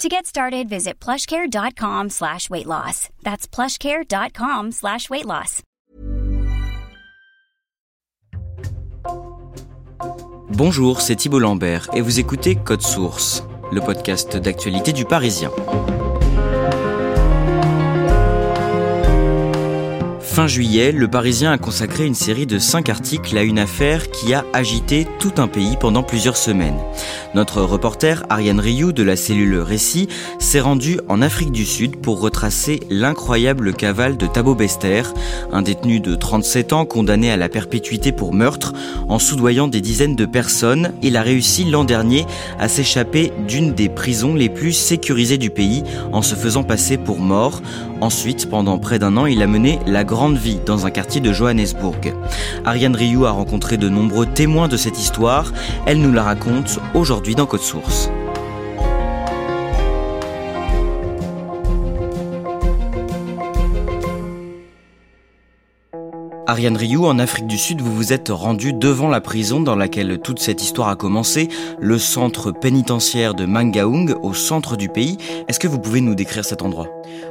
To get started, visit plushcare.com slash weight loss. That's plushcare.com slash weight loss. Bonjour, c'est Thibault Lambert et vous écoutez Code Source, le podcast d'actualité du Parisien. Fin juillet, le Parisien a consacré une série de 5 articles à une affaire qui a agité tout un pays pendant plusieurs semaines. Notre reporter Ariane Rioux de la cellule Récit s'est rendu en Afrique du Sud pour retracer l'incroyable cavale de Thabo Bester, un détenu de 37 ans condamné à la perpétuité pour meurtre en soudoyant des dizaines de personnes. Il a réussi l'an dernier à s'échapper d'une des prisons les plus sécurisées du pays en se faisant passer pour mort. Ensuite, pendant près d'un an, il a mené la grande vie dans un quartier de Johannesburg. Ariane Rioux a rencontré de nombreux témoins de cette histoire. Elle nous la raconte aujourd'hui dans Code Source. Ariane Rioux, en Afrique du Sud, vous vous êtes rendue devant la prison dans laquelle toute cette histoire a commencé, le centre pénitentiaire de Mangaung, au centre du pays. Est-ce que vous pouvez nous décrire cet endroit?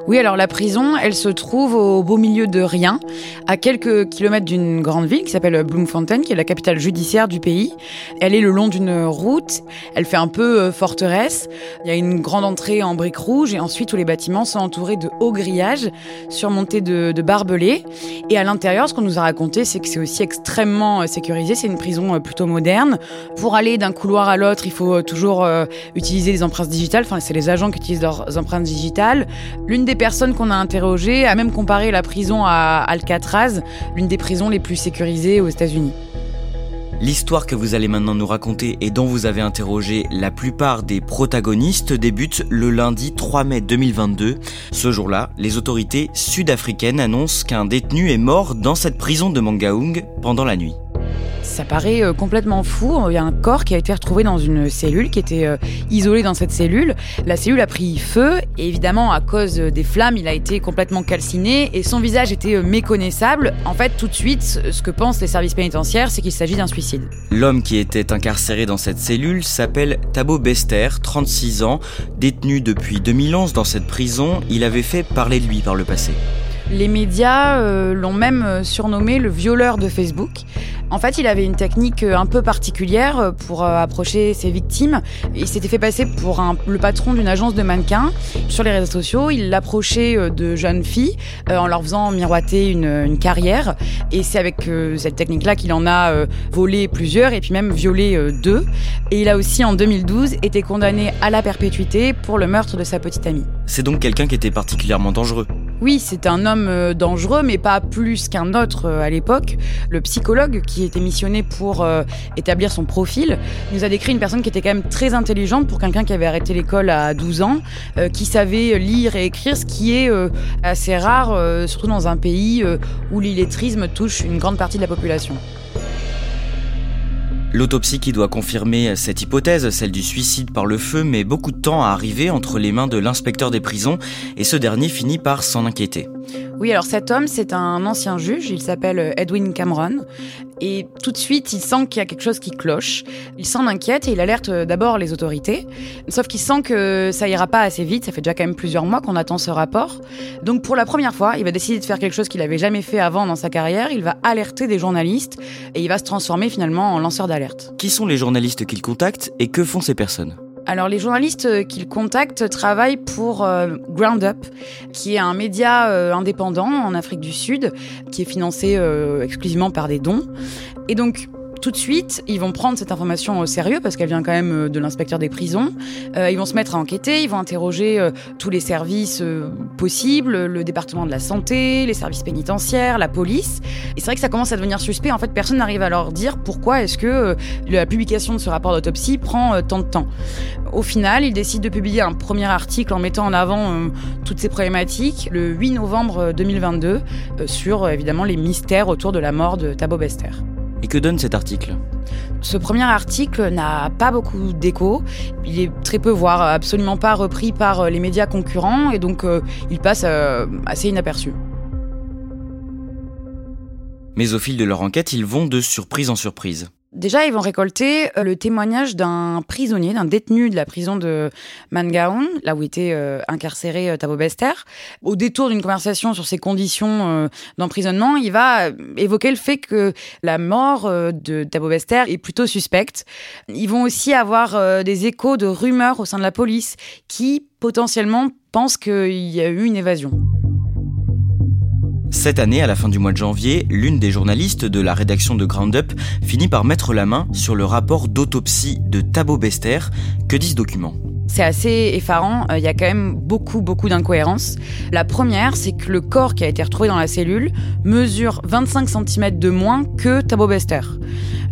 Oui, alors la prison, elle se trouve au beau milieu de rien, à quelques kilomètres d'une grande ville qui s'appelle Bloemfontein, qui est la capitale judiciaire du pays. Elle est le long d'une route, elle fait un peu euh, forteresse. Il y a une grande entrée en briques rouges et ensuite tous les bâtiments sont entourés de hauts grillages surmontés de, barbelés. Et à l'intérieur, ce qu'on nous a raconté, c'est que c'est aussi extrêmement euh, sécurisé. C'est une prison euh, plutôt moderne. Pour aller d'un couloir à l'autre, il faut toujours utiliser les empreintes digitales. Enfin, c'est les agents qui utilisent leurs empreintes digitales. L'une des personnes qu'on a interrogées a même comparé la prison à Alcatraz, l'une des prisons les plus sécurisées aux États-Unis. L'histoire que vous allez maintenant nous raconter et dont vous avez interrogé la plupart des protagonistes débute le lundi 3 mai 2022. Ce jour-là, les autorités sud-africaines annoncent qu'un détenu est mort dans cette prison de Mangaung pendant la nuit. Ça paraît euh, complètement fou. Il y a un corps qui a été retrouvé dans une cellule, qui était euh, isolé dans cette cellule. La cellule a pris feu et évidemment, à cause des flammes, il a été complètement calciné et son visage était euh, méconnaissable. En fait, tout de suite, ce que pensent les services pénitentiaires, c'est qu'il s'agit d'un suicide. L'homme qui était incarcéré dans cette cellule s'appelle Thabo Bester, 36 ans, détenu depuis 2011 dans cette prison. Il avait fait parler de lui par le passé. Les médias euh, l'ont même euh, surnommé le violeur de Facebook. En fait, il avait une technique euh, un peu particulière euh, pour approcher ses victimes. Il s'était fait passer pour un, le patron d'une agence de mannequins. Sur les réseaux sociaux, il l'approchait de jeunes filles en leur faisant miroiter une, une carrière. Et c'est avec euh, cette technique-là qu'il en a euh, volé plusieurs et puis même violé deux. Et il a aussi, en 2012, été condamné à la perpétuité pour le meurtre de sa petite amie. C'est donc quelqu'un qui était particulièrement dangereux. Oui, c'est un homme euh, dangereux, mais pas plus qu'un autre euh, à l'époque. Le psychologue qui était missionné pour euh, établir son profil nous a décrit une personne qui était quand même très intelligente pour quelqu'un qui avait arrêté l'école à 12 ans, qui savait lire et écrire, ce qui est assez rare, surtout dans un pays où l'illettrisme touche une grande partie de la population. L'autopsie qui doit confirmer cette hypothèse, celle du suicide par le feu, met beaucoup de temps à arriver entre les mains de l'inspecteur des prisons et ce dernier finit par s'en inquiéter. Oui, alors cet homme, c'est un ancien juge, il s'appelle Edwin Cameron. Et tout de suite, il sent qu'il y a quelque chose qui cloche. Il s'en inquiète et il alerte d'abord les autorités. Sauf qu'il sent que ça ira pas assez vite. Ça fait déjà quand même plusieurs mois qu'on attend ce rapport. Donc pour la première fois, il va décider de faire quelque chose qu'il avait jamais fait avant dans sa carrière. Il va alerter des journalistes et il va se transformer finalement en lanceur d'alerte. Qui sont les journalistes qu'il contacte et que font ces personnes? Alors les journalistes euh, qu'il contacte travaillent pour euh, Ground Up, qui est un média euh, indépendant en Afrique du Sud, qui est financé exclusivement par des dons. Et donc tout de suite, ils vont prendre cette information au sérieux parce qu'elle vient quand même euh, de l'inspecteur des prisons. Euh, ils vont se mettre à enquêter, ils vont interroger euh, tous les services possibles, le département de la santé, les services pénitentiaires, la police. Et c'est vrai que ça commence à devenir suspect. En fait, personne n'arrive à leur dire pourquoi est-ce que la publication de ce rapport d'autopsie prend tant de temps. Au final, ils décident de publier un premier article en mettant en avant toutes ces problématiques le 8 novembre 2022 sur évidemment les mystères autour de la mort de Thabo Bester. Et que donne cet article? Ce premier article n'a pas beaucoup d'écho. Il est très peu, voire absolument pas repris par euh, les médias concurrents, et donc euh, il passe euh, assez inaperçu. Mais au fil de leur enquête, ils vont de surprise en surprise. Déjà, ils vont récolter euh, le témoignage d'un prisonnier, d'un détenu de la prison de Mangaon, là où était euh, incarcéré euh, Bester. Au détour d'une conversation sur ses conditions d'emprisonnement, il va évoquer le fait que la mort de Thabo Bester est plutôt suspecte. Ils vont aussi avoir des échos de rumeurs au sein de la police qui potentiellement pensent qu'il y a eu une évasion. Cette année, à la fin du mois de janvier, l'une des journalistes de la rédaction de Ground Up finit par mettre la main sur le rapport d'autopsie de Thabo Bester. Que dit ce document c'est assez effarant, euh, il y a quand même beaucoup, beaucoup d'incohérences. La première, c'est que le corps qui a été retrouvé dans la cellule mesure 25 cm de moins que Thabo Bester.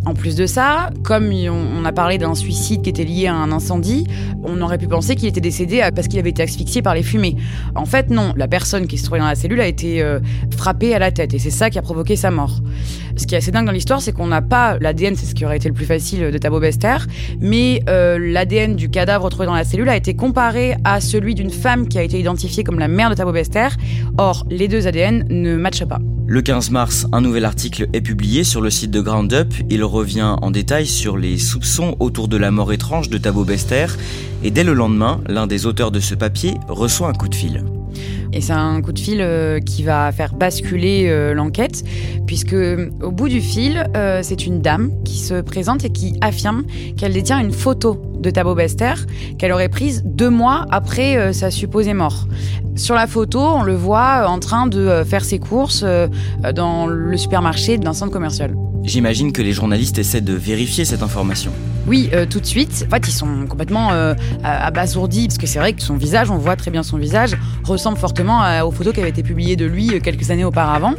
En plus de ça, comme on a parlé d'un suicide qui était lié à un incendie, on aurait pu penser qu'il était décédé parce qu'il avait été asphyxié par les fumées. En fait, non, la personne qui se trouvait dans la cellule a été euh, frappée à la tête et c'est ça qui a provoqué sa mort. Ce qui est assez dingue dans l'histoire, c'est qu'on n'a pas l'ADN, c'est ce qui aurait été le plus facile de Thabo Bester, mais euh, l'ADN du cadavre retrouvé dans la cellule a été comparé à celui d'une femme qui a été identifiée comme la mère de Thabo Bester. Or, les deux ADN ne matchent pas. Le 15 mars, un nouvel article est publié sur le site de Ground Up. Il revient en détail sur les soupçons autour de la mort étrange de Thabo Bester. Et dès le lendemain, l'un des auteurs de ce papier reçoit un coup de fil. Et c'est un coup de fil euh, qui va faire basculer euh, l'enquête, puisque au bout du fil, euh, c'est une dame qui se présente et qui affirme qu'elle détient une photo de Thabo Bester qu'elle aurait prise deux mois après sa supposée mort. Sur la photo, on le voit en train de faire ses courses dans le supermarché d'un centre commercial. J'imagine que les journalistes essaient de vérifier cette information. Oui, euh, tout de suite. En fait, ils sont complètement euh, abasourdis parce que c'est vrai que son visage, on voit très bien son visage, ressemble fortement aux photos qui avaient été publiées de lui euh, quelques années auparavant.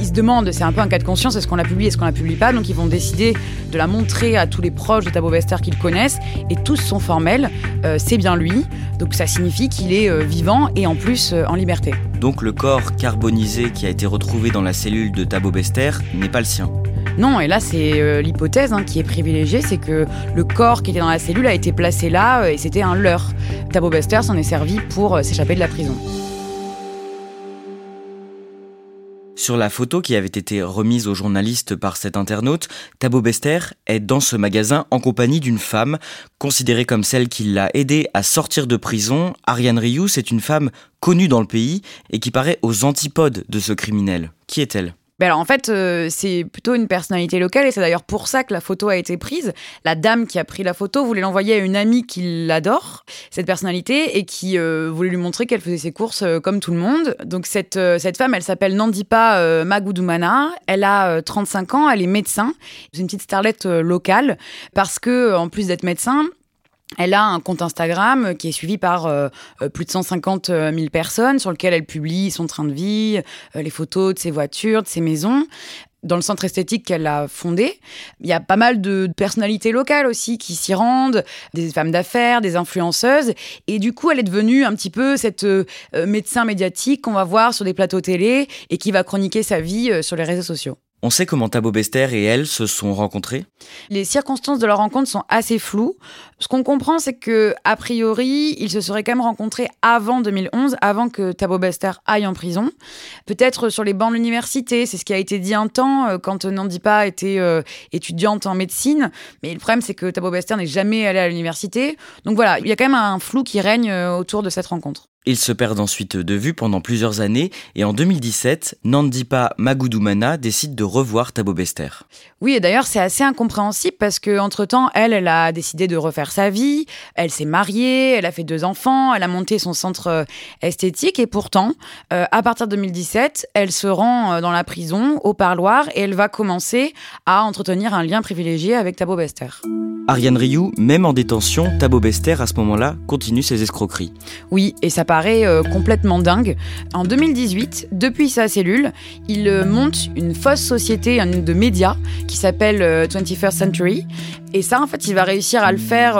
Ils se demandent, c'est un peu un cas de conscience, est-ce qu'on la publie, est-ce qu'on la publie pas Donc ils vont décider de la montrer à tous les proches de Thabo Bester qu'ils connaissent et tous sont formels. c'est bien lui, donc ça signifie qu'il est vivant et en plus en liberté. Donc le corps carbonisé qui a été retrouvé dans la cellule de Thabo Bester n'est pas le sien. Non, et là c'est euh, l'hypothèse hein, qui est privilégiée, c'est que le corps qui était dans la cellule a été placé là euh, et c'était un leurre. Tabo Buster s'en est servi pour euh, s'échapper de la prison. Sur la photo qui avait été remise aux journalistes par cet internaute, Tabo Bester est dans ce magasin en compagnie d'une femme, considérée comme celle qui l'a aidé à sortir de prison. Ariane Rioux, c'est une femme connue dans le pays et qui paraît aux antipodes de ce criminel. Qui est-elle? Ben alors en fait, euh, c'est plutôt une personnalité locale et c'est d'ailleurs pour ça que la photo a été prise. La dame qui a pris la photo voulait l'envoyer à une amie qui l'adore, cette personnalité, et qui euh, voulait lui montrer qu'elle faisait ses courses euh, comme tout le monde. Donc cette, cette femme, elle s'appelle Nandipa Magudumana, elle a 35 ans, elle est médecin, c'est une petite starlette locale, parce que en plus d'être médecin, elle a un compte Instagram qui est suivi par euh, euh, plus de 150 000 personnes, sur lequel elle publie son train de vie, euh, les photos de ses voitures, de ses maisons. Dans le centre esthétique qu'elle a fondé, il y a pas mal de personnalités locales aussi qui s'y rendent, des femmes d'affaires, des influenceuses. Et du coup, elle est devenue un petit peu cette médecin médiatique qu'on va voir sur des plateaux télé et qui va chroniquer sa vie sur les réseaux sociaux. On sait comment Thabo Bester et elle se sont rencontrés Les circonstances de leur rencontre sont assez floues. Ce qu'on comprend, c'est que a priori, ils se seraient quand même rencontrés avant 2011, avant que Thabo Bester aille en prison. Peut-être sur les bancs de l'université, c'est ce qui a été dit un temps euh, quand Nandipa était euh, étudiante en médecine. Mais le problème, c'est que Thabo Bester n'est jamais allé à l'université. Donc voilà, il y a quand même un flou qui règne euh, autour de cette rencontre. Ils se perdent ensuite de vue pendant plusieurs années et en 2017, Nandipa Magudumana décide de revoir Thabo Bester. Oui, et d'ailleurs, c'est assez incompréhensible parce que entre temps, elle, elle a décidé de refaire sa vie, elle s'est mariée, elle a fait deux enfants, elle a monté son centre euh, esthétique et pourtant, euh, à partir de 2017, elle se rend euh, dans la prison, au parloir, et elle va commencer à entretenir un lien privilégié avec Thabo Bester. Ariane Rioux, même en détention, Thabo Bester, à ce moment-là, continue ses escroqueries. Oui, et ça paraît euh, complètement dingue. En 2018, depuis sa cellule, il euh, monte une fausse société de médias qui s'appelle 21st euh, Century. Et ça, en fait, il va réussir à le faire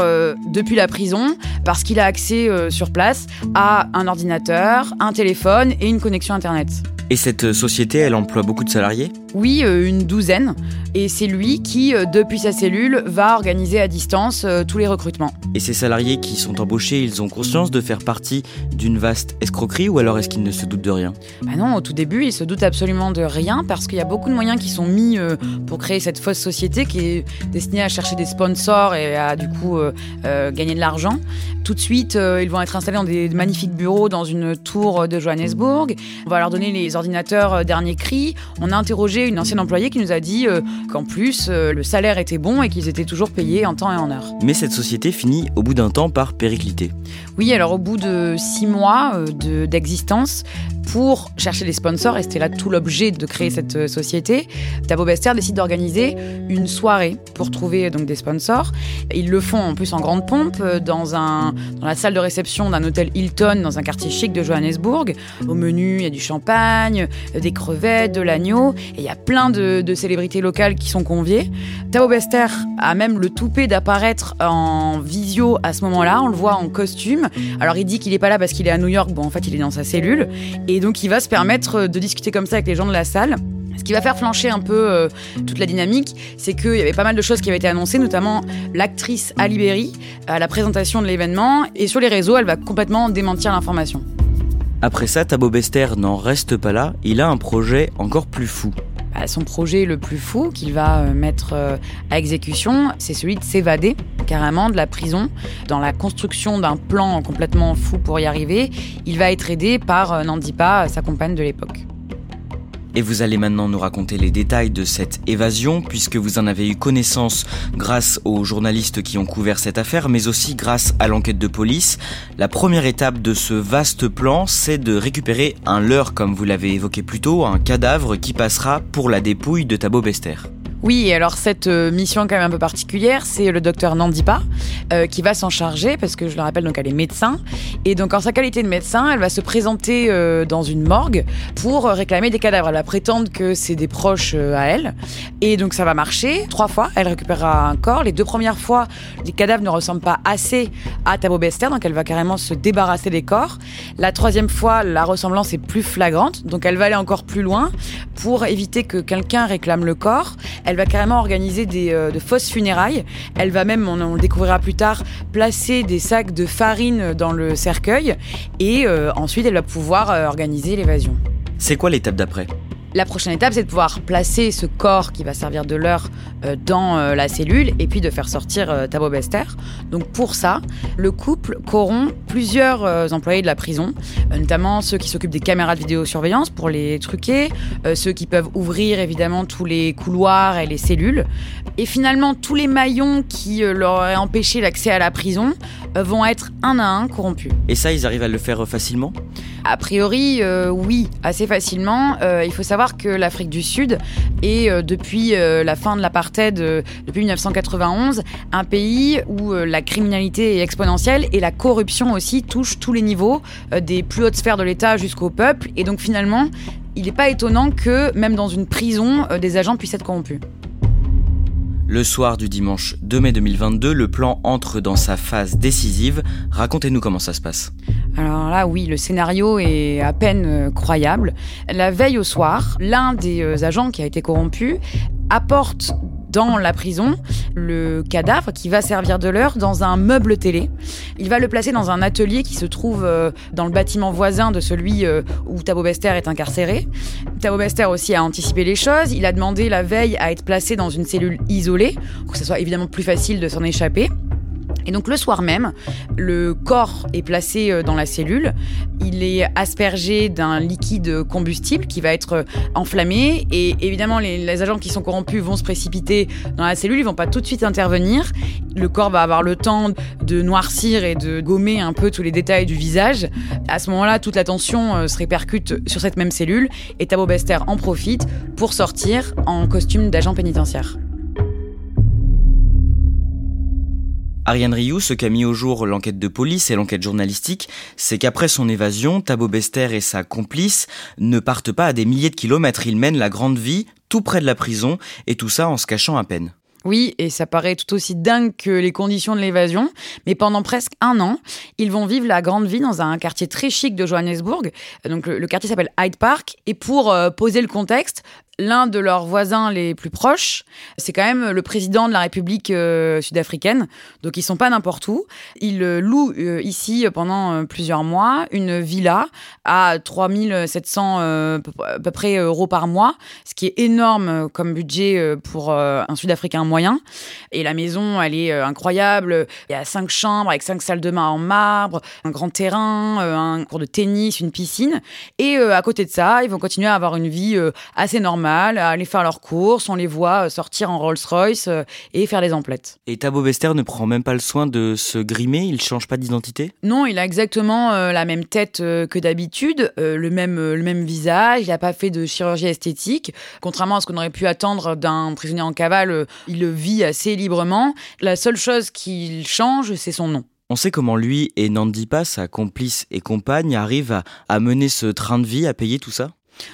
depuis la prison parce qu'il a accès sur place à un ordinateur, un téléphone et une connexion Internet. Et cette société, elle emploie beaucoup de salariés? Oui, euh, une douzaine. Et c'est lui qui, euh, depuis sa cellule, va organiser à distance euh, tous les recrutements. Et ces salariés qui sont embauchés, ils ont conscience de faire partie d'une vaste escroquerie ou alors est-ce qu'ils ne se doutent de rien? Bah non, au tout début, ils se doutent absolument de rien parce qu'il y a beaucoup de moyens qui sont mis pour créer cette fausse société qui est destinée à chercher des sponsors et à du coup gagner de l'argent. Tout de suite, ils vont être installés dans des magnifiques bureaux dans une tour de Johannesburg. On va leur donner les ordinateur euh, dernier cri, on a interrogé une ancienne employée qui nous a dit euh, qu'en plus euh, le salaire était bon et qu'ils étaient toujours payés en temps et en heure. Mais cette société finit au bout d'un temps par péricliter. Oui, alors au bout de six mois d'existence, pour chercher des sponsors, et c'était là tout l'objet de créer cette euh, société, Tabo Bester décide d'organiser une soirée pour trouver donc des sponsors. Ils le font en plus en grande pompe euh, dans, un, dans la salle de réception d'un hôtel Hilton dans un quartier chic de Johannesburg. Au menu, il y a du champagne, euh, des crevettes, de l'agneau, et il y a plein de, de célébrités locales qui sont conviées. Tabo Bester a même le toupet d'apparaître en visio à ce moment-là, on le voit en costume. Alors il dit qu'il n'est pas là parce qu'il est à New York, bon en fait il est dans sa cellule. Et donc il va se permettre de discuter comme ça avec les gens de la salle. Ce qui va faire flancher un peu euh, toute la dynamique, c'est qu'il y avait pas mal de choses qui avaient été annoncées, notamment l'actrice Ali Berry à la présentation de l'événement. Et sur les réseaux, elle va complètement démentir l'information. Après ça, Thabo Bester n'en reste pas là, il a un projet encore plus fou. Bah, son projet le plus fou qu'il va euh, mettre euh, à exécution, c'est celui de s'évader carrément de la prison. Dans la construction d'un plan complètement fou pour y arriver, il va être aidé par Nandipa, sa compagne de l'époque. Et vous allez maintenant nous raconter les détails de cette évasion, puisque vous en avez eu connaissance grâce aux journalistes qui ont couvert cette affaire, mais aussi grâce à l'enquête de police. La première étape de ce vaste plan, c'est de récupérer un leurre, comme vous l'avez évoqué plus tôt, un cadavre qui passera pour la dépouille de Thabo Bester. Oui, alors cette euh, mission quand même un peu particulière, c'est le docteur Nandipa euh, qui va s'en charger parce que je le rappelle donc elle est médecin et donc en sa qualité de médecin, elle va se présenter euh, dans une morgue pour réclamer des cadavres. Elle va prétendre que c'est des proches à elle et donc ça va marcher. Trois fois, elle récupérera un corps. Les deux premières fois, les cadavres ne ressemblent pas assez à Thabo Bester, donc elle va carrément se débarrasser des corps. La troisième fois, la ressemblance est plus flagrante, donc elle va aller encore plus loin pour éviter que quelqu'un réclame le corps. Va carrément organiser des, euh, de fausses funérailles. Elle va même, on, le découvrira plus tard, placer des sacs de farine dans le cercueil. Et euh, ensuite, elle va pouvoir euh, organiser l'évasion. C'est quoi l'étape d'après? La prochaine étape, c'est de pouvoir placer ce corps qui va servir de leurre dans la cellule et puis de faire sortir Tabo Bester. Donc pour ça, le couple corrompt plusieurs employés de la prison, notamment ceux qui s'occupent des caméras de vidéosurveillance pour les truquer, ceux qui peuvent ouvrir évidemment tous les couloirs et les cellules. Et finalement, tous les maillons qui leur auraient empêché l'accès à la prison vont être un à un corrompus. Et ça, ils arrivent à le faire facilement? A priori, euh, oui, assez facilement. Euh, il faut savoir que l'Afrique du Sud est, euh, depuis la fin de l'apartheid, depuis 1991, un pays où la criminalité est exponentielle et la corruption aussi touche tous les niveaux, des plus hautes sphères de l'État jusqu'au peuple. Et donc finalement, il n'est pas étonnant que même dans une prison, des agents puissent être corrompus. Le soir du dimanche 2 mai 2022, le plan entre dans sa phase décisive. Racontez-nous comment ça se passe. Alors là, oui, le scénario est à peine euh, croyable. La veille au soir, l'un des euh, agents qui a été corrompu apporte dans la prison le cadavre qui va servir de l'heure dans un meuble télé. Il va le placer dans un atelier qui se trouve euh, dans le bâtiment voisin de celui euh, où Thabo Bester est incarcéré. Thabo Bester aussi a anticipé les choses. Il a demandé la veille à être placé dans une cellule isolée pour que ce soit évidemment plus facile de s'en échapper. Et donc le soir même, le corps est placé euh, dans la cellule, il est aspergé d'un liquide combustible qui va être euh, enflammé et évidemment les, agents qui sont corrompus vont se précipiter dans la cellule, ils vont pas tout de suite intervenir. Le corps va avoir le temps de noircir et de gommer un peu tous les détails du visage. À ce moment-là, toute l'attention euh, se répercute sur cette même cellule et Thabo Bester en profite pour sortir en costume d'agent pénitentiaire. Ariane Rioux, ce qu'a mis au jour l'enquête de police et l'enquête journalistique, c'est qu'après son évasion, Thabo Bester et sa complice ne partent pas à des milliers de kilomètres. Ils mènent la grande vie tout près de la prison et tout ça en se cachant à peine. Oui, et ça paraît tout aussi dingue que les conditions de l'évasion, mais pendant presque un an, ils vont vivre la grande vie dans un quartier très chic de Johannesburg. Donc le, quartier s'appelle Hyde Park, et pour euh, poser le contexte, l'un de leurs voisins les plus proches, c'est quand même le président de la République euh, sud-africaine. Donc ils sont pas n'importe où. Ils euh, louent ici pendant plusieurs mois une villa à 3700 à peu près euros par mois, ce qui est énorme comme budget pour un Sud-Africain moyen. Et la maison, elle est incroyable. Il y a cinq chambres avec cinq salles de bain en marbre, un grand terrain, un cours de tennis, une piscine. Et à côté de ça, ils vont continuer à avoir une vie assez normale à aller faire leurs courses, on les voit euh, sortir en Rolls-Royce euh, et faire des emplettes. Et Thabo Bester ne prend même pas le soin de se grimer, il change pas d'identité? Non, il a exactement euh, la même tête que d'habitude, le, même, le même visage, il n'a pas fait de chirurgie esthétique. Contrairement à ce qu'on aurait pu attendre d'un prisonnier en cavale, il vit assez librement. La seule chose qu'il change, c'est son nom. On sait comment lui et Nandipa, sa complice et compagne, arrivent à mener ce train de vie, à payer tout ça?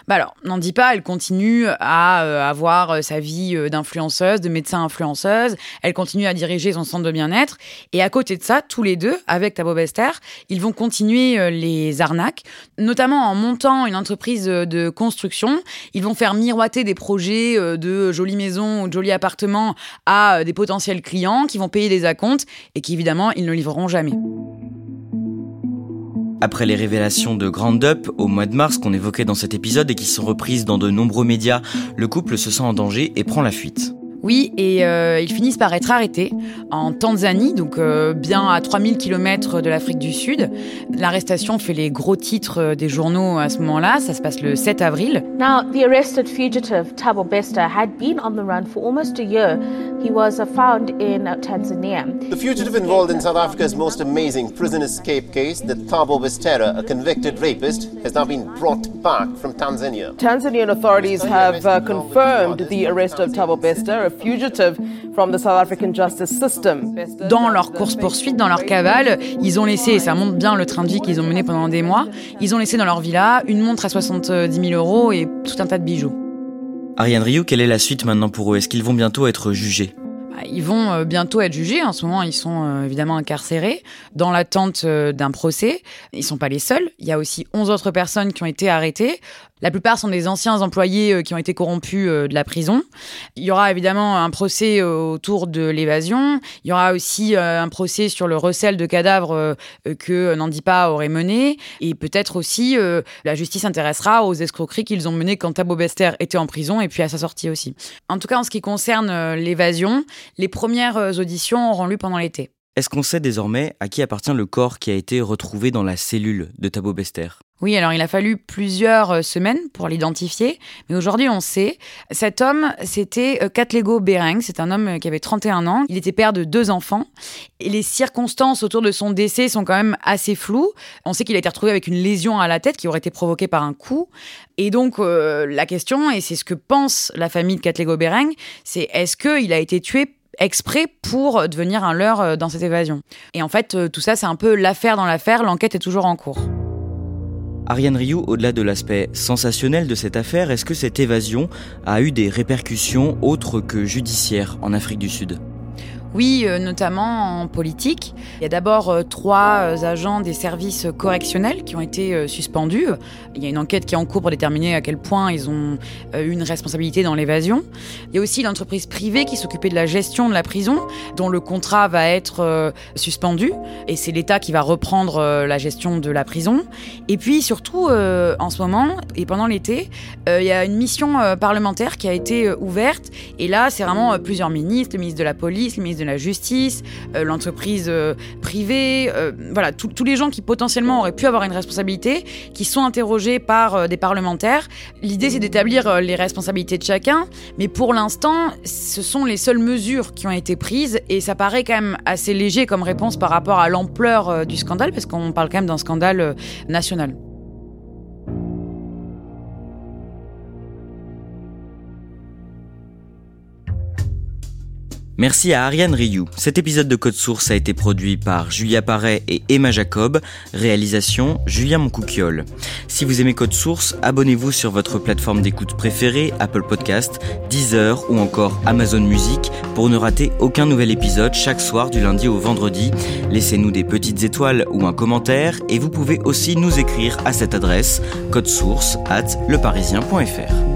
Bah alors, n'en dis pas, elle continue à euh, avoir euh, sa vie euh, d'influenceuse, de médecin influenceuse, elle continue à diriger son centre de bien-être, et à côté de ça, tous les deux, avec Tabo Bester, ils vont continuer les arnaques, notamment en montant une entreprise de construction, ils vont faire miroiter des projets de jolies maisons ou de jolis appartements à des potentiels clients qui vont payer des acomptes et qui évidemment, ils ne livreront jamais. Après les révélations de Grand Up au mois de mars qu'on évoquait dans cet épisode et qui sont reprises dans de nombreux médias, le couple se sent en danger et prend la fuite. Oui, et euh, ils finissent par être arrêtés en Tanzanie, donc euh, bien à 3000 km de l'Afrique du Sud. L'arrestation fait les gros titres euh, des journaux à ce moment-là, ça se passe le 7 avril. Now, the arrested fugitive Thabo Bester had been on the run for almost a year. He was uh, found in uh, Tanzania. The fugitive involved in South Africa's most amazing prison escape case, the Thabo Bester, a convicted rapist, has now been brought back from Tanzania. Tanzanian authorities have uh, confirmed the arrest of Thabo Bester, dans leur course-poursuite, dans leur cavale, ils ont laissé, et ça montre bien le train de vie qu'ils ont mené pendant des mois, ils ont laissé dans leur villa une montre à 70 000 euros et tout un tas de bijoux. Ariane Rioux, quelle est la suite maintenant pour eux? Est-ce qu'ils vont bientôt être jugés? Bah, ils vont euh, bientôt être jugés. En ce moment, ils sont euh, évidemment incarcérés dans l'attente euh, d'un procès. Ils sont pas les seuls. Il y a aussi 11 autres personnes qui ont été arrêtées. La plupart sont des anciens employés qui ont été corrompus de la prison. Il y aura évidemment un procès autour de l'évasion. Il y aura aussi un procès sur le recel de cadavres que Nandipa aurait mené. Et peut-être aussi la justice s'intéressera aux escroqueries qu'ils ont menées quand Thabo Bester était en prison et puis à sa sortie aussi. En tout cas, en ce qui concerne l'évasion, les premières euh, auditions auront lieu pendant l'été. Est-ce qu'on sait désormais à qui appartient le corps qui a été retrouvé dans la cellule de Thabo Bester? Oui, alors il a fallu plusieurs euh, semaines pour l'identifier, mais aujourd'hui on sait. Cet homme, c'était euh, Katlego Bereng, c'est un homme qui avait 31 ans, il était père de deux enfants, et les circonstances autour de son décès sont quand même assez floues. On sait qu'il a été retrouvé avec une lésion à la tête qui aurait été provoquée par un coup, et donc la question, et c'est ce que pense la famille de Katlego Bereng, c'est est-ce qu'il a été tué exprès pour devenir un leurre euh, dans cette évasion. Et en fait, euh, tout ça, c'est un peu l'affaire dans l'affaire, l'enquête est toujours en cours. Ariane Rioux, au-delà de l'aspect sensationnel de cette affaire, est-ce que cette évasion a eu des répercussions autres que judiciaires en Afrique du Sud? Oui, euh, notamment en politique. Il y a d'abord euh, trois euh, agents des services correctionnels qui ont été suspendus. Il y a une enquête qui est en cours pour déterminer à quel point ils ont eu une responsabilité dans l'évasion. Il y a aussi l'entreprise privée qui s'occupait de la gestion de la prison, dont le contrat va être suspendu. Et c'est l'État qui va reprendre la gestion de la prison. Et puis surtout, en ce moment, et pendant l'été, il y a une mission parlementaire qui a été ouverte. Et là, c'est vraiment plusieurs ministres, le ministre de la Police, le ministre de la justice, euh, l'entreprise euh, privée, euh, voilà, tous les gens qui potentiellement auraient pu avoir une responsabilité, qui sont interrogés par des parlementaires. L'idée, c'est d'établir les responsabilités de chacun, mais pour l'instant, ce sont les seules mesures qui ont été prises et ça paraît quand même assez léger comme réponse par rapport à l'ampleur du scandale, parce qu'on parle quand même d'un scandale national. Merci à Ariane Rioux. Cet épisode de Code Source a été produit par Julia Paré et Emma Jacob. Réalisation Julien Moncouquiole. Si vous aimez Code Source, abonnez-vous sur votre plateforme d'écoute préférée, Apple Podcast, Deezer ou encore Amazon Music pour ne rater aucun nouvel épisode chaque soir du lundi au vendredi. Laissez-nous des petites étoiles ou un commentaire et vous pouvez aussi nous écrire à cette adresse source at leparisien.fr.